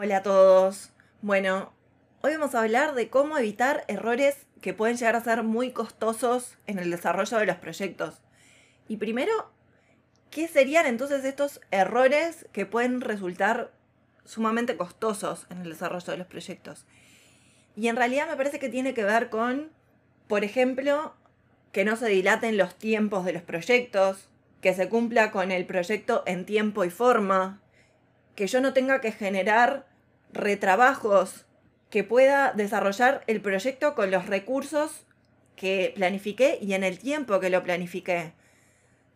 Hola a todos. Bueno, hoy vamos a hablar de cómo evitar errores que pueden llegar a ser muy costosos en el desarrollo de los proyectos. Y primero, ¿qué serían entonces estos errores que pueden resultar sumamente costosos en el desarrollo de los proyectos? Y en realidad me parece que tiene que ver con, por ejemplo, que no se dilaten los tiempos de los proyectos, que se cumpla con el proyecto en tiempo y forma, que yo no tenga que generar retrabajos, que pueda desarrollar el proyecto con los recursos que planifiqué y en el tiempo que lo planifiqué.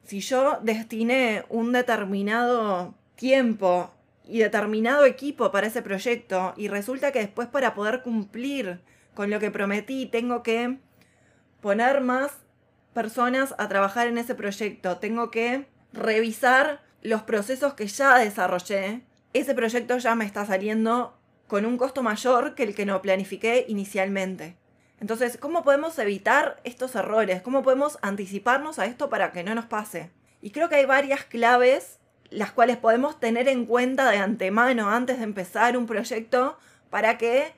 Si yo destiné un determinado tiempo y determinado equipo para ese proyecto y resulta que después para poder cumplir con lo que prometí tengo que poner más personas a trabajar en ese proyecto, tengo que revisar los procesos que ya desarrollé, ese proyecto ya me está saliendo con un costo mayor que el que no planifiqué inicialmente. Entonces, ¿cómo podemos evitar estos errores? ¿Cómo podemos anticiparnos a esto para que no nos pase? Y creo que hay varias claves las cuales podemos tener en cuenta de antemano antes de empezar un proyecto para que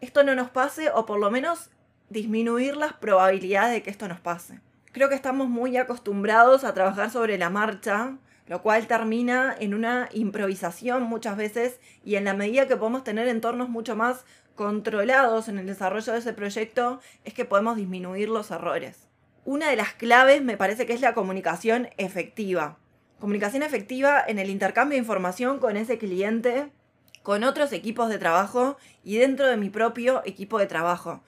esto no nos pase o por lo menos disminuir las probabilidades de que esto nos pase. Creo que estamos muy acostumbrados a trabajar sobre la marcha, lo cual termina en una improvisación muchas veces y en la medida que podemos tener entornos mucho más controlados en el desarrollo de ese proyecto es que podemos disminuir los errores. Una de las claves me parece que es la comunicación efectiva. Comunicación efectiva en el intercambio de información con ese cliente, con otros equipos de trabajo y dentro de mi propio equipo de trabajo.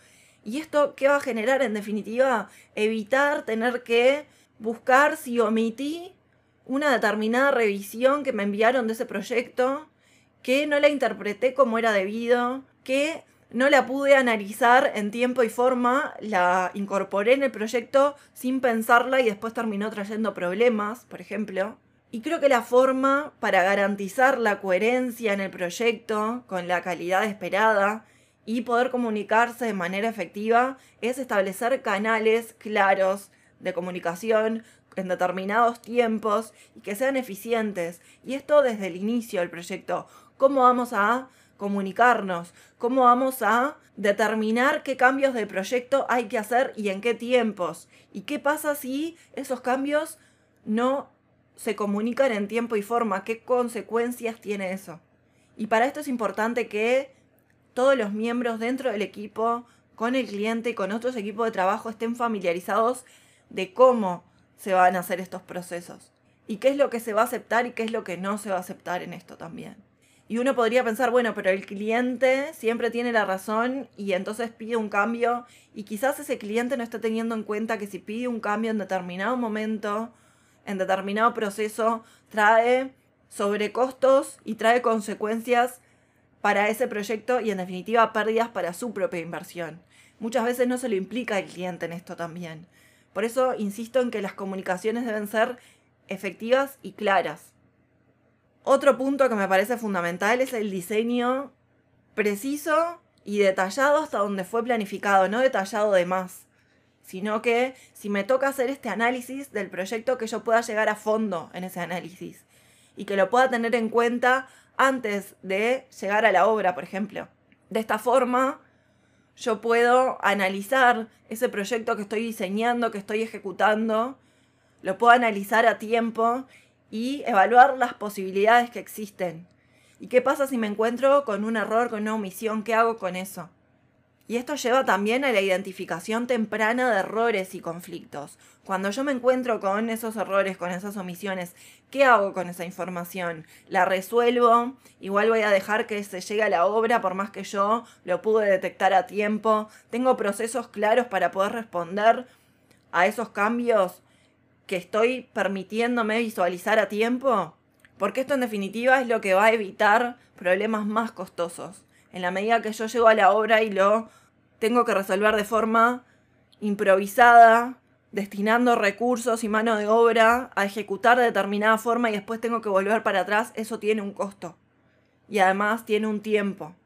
¿Y esto qué va a generar en definitiva? Evitar tener que buscar si omití una determinada revisión que me enviaron de ese proyecto, que no la interpreté como era debido, que no la pude analizar en tiempo y forma, la incorporé en el proyecto sin pensarla y después terminó trayendo problemas, por ejemplo. Y creo que la forma para garantizar la coherencia en el proyecto con la calidad esperada y poder comunicarse de manera efectiva es establecer canales claros de comunicación en determinados tiempos y que sean eficientes. Y esto desde el inicio del proyecto. ¿Cómo vamos a comunicarnos? ¿Cómo vamos a determinar qué cambios de proyecto hay que hacer y en qué tiempos? ¿Y qué pasa si esos cambios no se comunican en tiempo y forma? ¿Qué consecuencias tiene eso? Y para esto es importante que todos los miembros dentro del equipo, con el cliente y con otros equipos de trabajo estén familiarizados de cómo se van a hacer estos procesos y qué es lo que se va a aceptar y qué es lo que no se va a aceptar en esto también. Y uno podría pensar, bueno, pero el cliente siempre tiene la razón y entonces pide un cambio y quizás ese cliente no está teniendo en cuenta que si pide un cambio en determinado momento, en determinado proceso, trae sobrecostos y trae consecuencias para ese proyecto y en definitiva pérdidas para su propia inversión. Muchas veces no se lo implica el cliente en esto también. Por eso insisto en que las comunicaciones deben ser efectivas y claras. Otro punto que me parece fundamental es el diseño preciso y detallado hasta donde fue planificado, no detallado de más, sino que si me toca hacer este análisis del proyecto, que yo pueda llegar a fondo en ese análisis y que lo pueda tener en cuenta antes de llegar a la obra, por ejemplo. De esta forma, yo puedo analizar ese proyecto que estoy diseñando, que estoy ejecutando, lo puedo analizar a tiempo y evaluar las posibilidades que existen. ¿Y qué pasa si me encuentro con un error, con una omisión? ¿Qué hago con eso? Y esto lleva también a la identificación temprana de errores y conflictos. Cuando yo me encuentro con esos errores, con esas omisiones, ¿qué hago con esa información? ¿La resuelvo? Igual voy a dejar que se llegue a la obra por más que yo lo pude detectar a tiempo. ¿Tengo procesos claros para poder responder a esos cambios? que estoy permitiéndome visualizar a tiempo? Porque esto en definitiva es lo que va a evitar problemas más costosos. En la medida que yo llego a la obra y lo tengo que resolver de forma improvisada, destinando recursos y mano de obra a ejecutar de determinada forma y después tengo que volver para atrás, eso tiene un costo. Y además tiene un tiempo.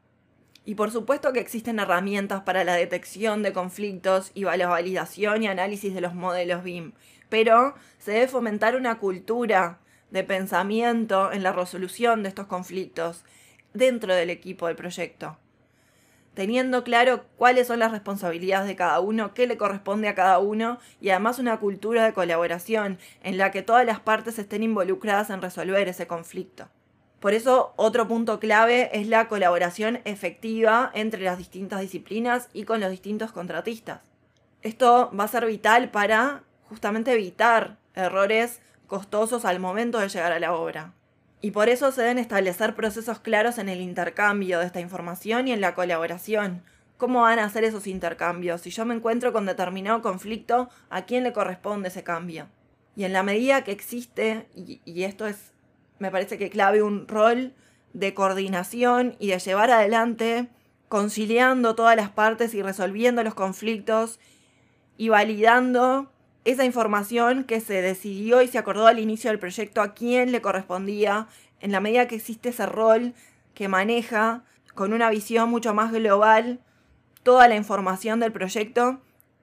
Y por supuesto que existen herramientas para la detección de conflictos y la validación y análisis de los modelos BIM, pero se debe fomentar una cultura de pensamiento en la resolución de estos conflictos dentro del equipo del proyecto teniendo claro cuáles son las responsabilidades de cada uno, qué le corresponde a cada uno y además una cultura de colaboración en la que todas las partes estén involucradas en resolver ese conflicto. Por eso otro punto clave es la colaboración efectiva entre las distintas disciplinas y con los distintos contratistas. Esto va a ser vital para justamente evitar errores costosos al momento de llegar a la obra. Y por eso se deben establecer procesos claros en el intercambio de esta información y en la colaboración. ¿Cómo van a hacer esos intercambios? Si yo me encuentro con determinado conflicto, ¿a quién le corresponde ese cambio? Y en la medida que existe, y, esto es, me parece que clave, un rol de coordinación y de llevar adelante, conciliando todas las partes y resolviendo los conflictos y validando esa información que se decidió y se acordó al inicio del proyecto a quién le correspondía, en la medida que existe ese rol que maneja con una visión mucho más global toda la información del proyecto,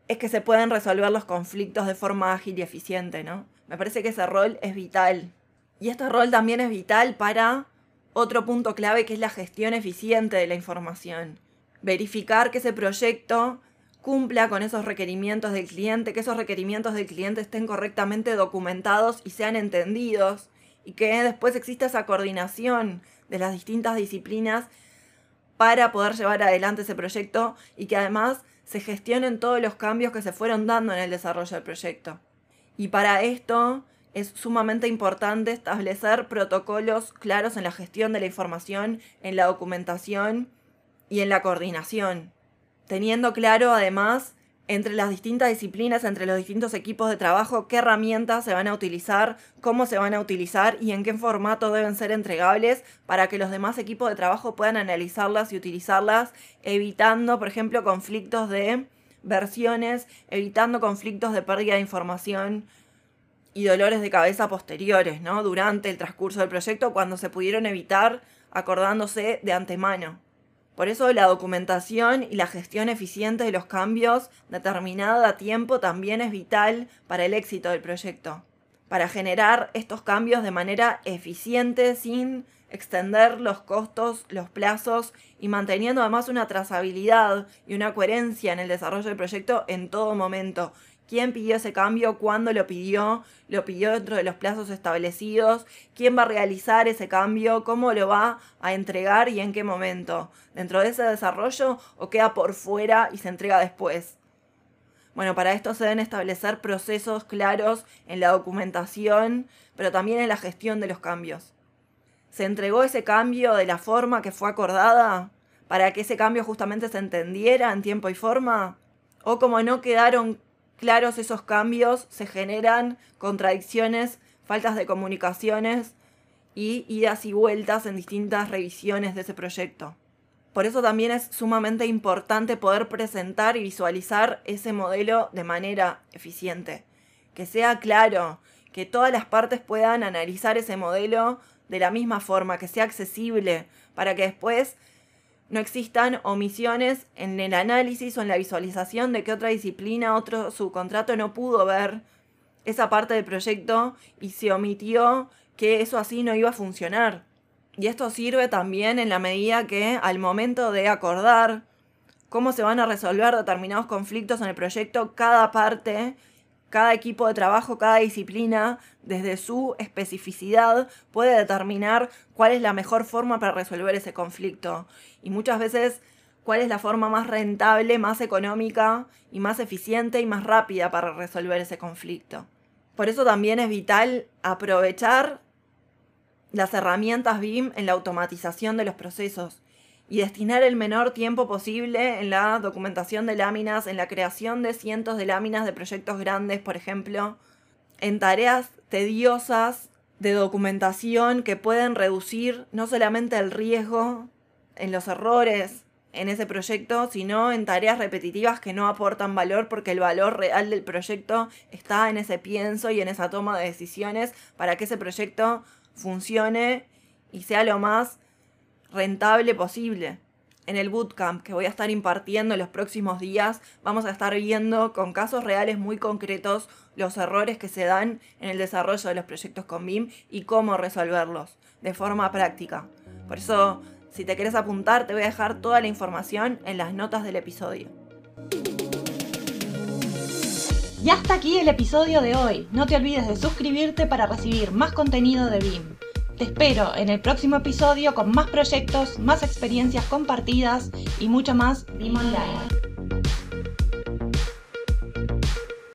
es que se pueden resolver los conflictos de forma ágil y eficiente, ¿no? Me parece que ese rol es vital. Y este rol también es vital para otro punto clave que es la gestión eficiente de la información. Verificar que ese proyecto cumpla con esos requerimientos del cliente, que esos requerimientos del cliente estén correctamente documentados y sean entendidos y que después exista esa coordinación de las distintas disciplinas para poder llevar adelante ese proyecto y que además se gestionen todos los cambios que se fueron dando en el desarrollo del proyecto. Y para esto es sumamente importante establecer protocolos claros en la gestión de la información, en la documentación y en la coordinación teniendo claro además entre las distintas disciplinas, entre los distintos equipos de trabajo, qué herramientas se van a utilizar, cómo se van a utilizar y en qué formato deben ser entregables para que los demás equipos de trabajo puedan analizarlas y utilizarlas, evitando, por ejemplo, conflictos de versiones, evitando conflictos de pérdida de información y dolores de cabeza posteriores, ¿no? Durante el transcurso del proyecto, cuando se pudieron evitar acordándose de antemano. Por eso la documentación y la gestión eficiente de los cambios determinada a tiempo también es vital para el éxito del proyecto. Para generar estos cambios de manera eficiente sin extender los costos, los plazos y manteniendo además una trazabilidad y una coherencia en el desarrollo del proyecto en todo momento, quién pidió ese cambio, cuándo lo pidió, lo pidió dentro de los plazos establecidos, quién va a realizar ese cambio, cómo lo va a entregar y en qué momento, dentro de ese desarrollo o queda por fuera y se entrega después. Bueno, para esto se deben establecer procesos claros en la documentación, pero también en la gestión de los cambios. ¿Se entregó ese cambio de la forma que fue acordada para que ese cambio justamente se entendiera en tiempo y forma? ¿O como no quedaron claros esos cambios, se generan contradicciones, faltas de comunicaciones y idas y vueltas en distintas revisiones de ese proyecto. Por eso también es sumamente importante poder presentar y visualizar ese modelo de manera eficiente, que sea claro, que todas las partes puedan analizar ese modelo de la misma forma, que sea accesible, para que después no existan omisiones en el análisis o en la visualización de que otra disciplina, otro subcontrato no pudo ver esa parte del proyecto y se omitió que eso así no iba a funcionar. Y esto sirve también en la medida que al momento de acordar cómo se van a resolver determinados conflictos en el proyecto, cada parte cada equipo de trabajo, cada disciplina, desde su especificidad, puede determinar cuál es la mejor forma para resolver ese conflicto. Y muchas veces cuál es la forma más rentable, más económica y más eficiente y más rápida para resolver ese conflicto. Por eso también es vital aprovechar las herramientas BIM en la automatización de los procesos y destinar el menor tiempo posible en la documentación de láminas, en la creación de cientos de láminas de proyectos grandes, por ejemplo, en tareas tediosas de documentación que pueden reducir no solamente el riesgo en los errores en ese proyecto, sino en tareas repetitivas que no aportan valor porque el valor real del proyecto está en ese pienso y en esa toma de decisiones para que ese proyecto funcione y sea lo más rentable posible. En el bootcamp que voy a estar impartiendo en los próximos días, vamos a estar viendo con casos reales muy concretos los errores que se dan en el desarrollo de los proyectos con BIM y cómo resolverlos de forma práctica. Por eso si te quieres apuntar, te voy a dejar toda la información en las notas del episodio. Y hasta aquí el episodio de hoy. No te olvides de suscribirte para recibir más contenido de BIM. Te espero en el próximo episodio con más proyectos, más experiencias compartidas y mucho más BIM Online.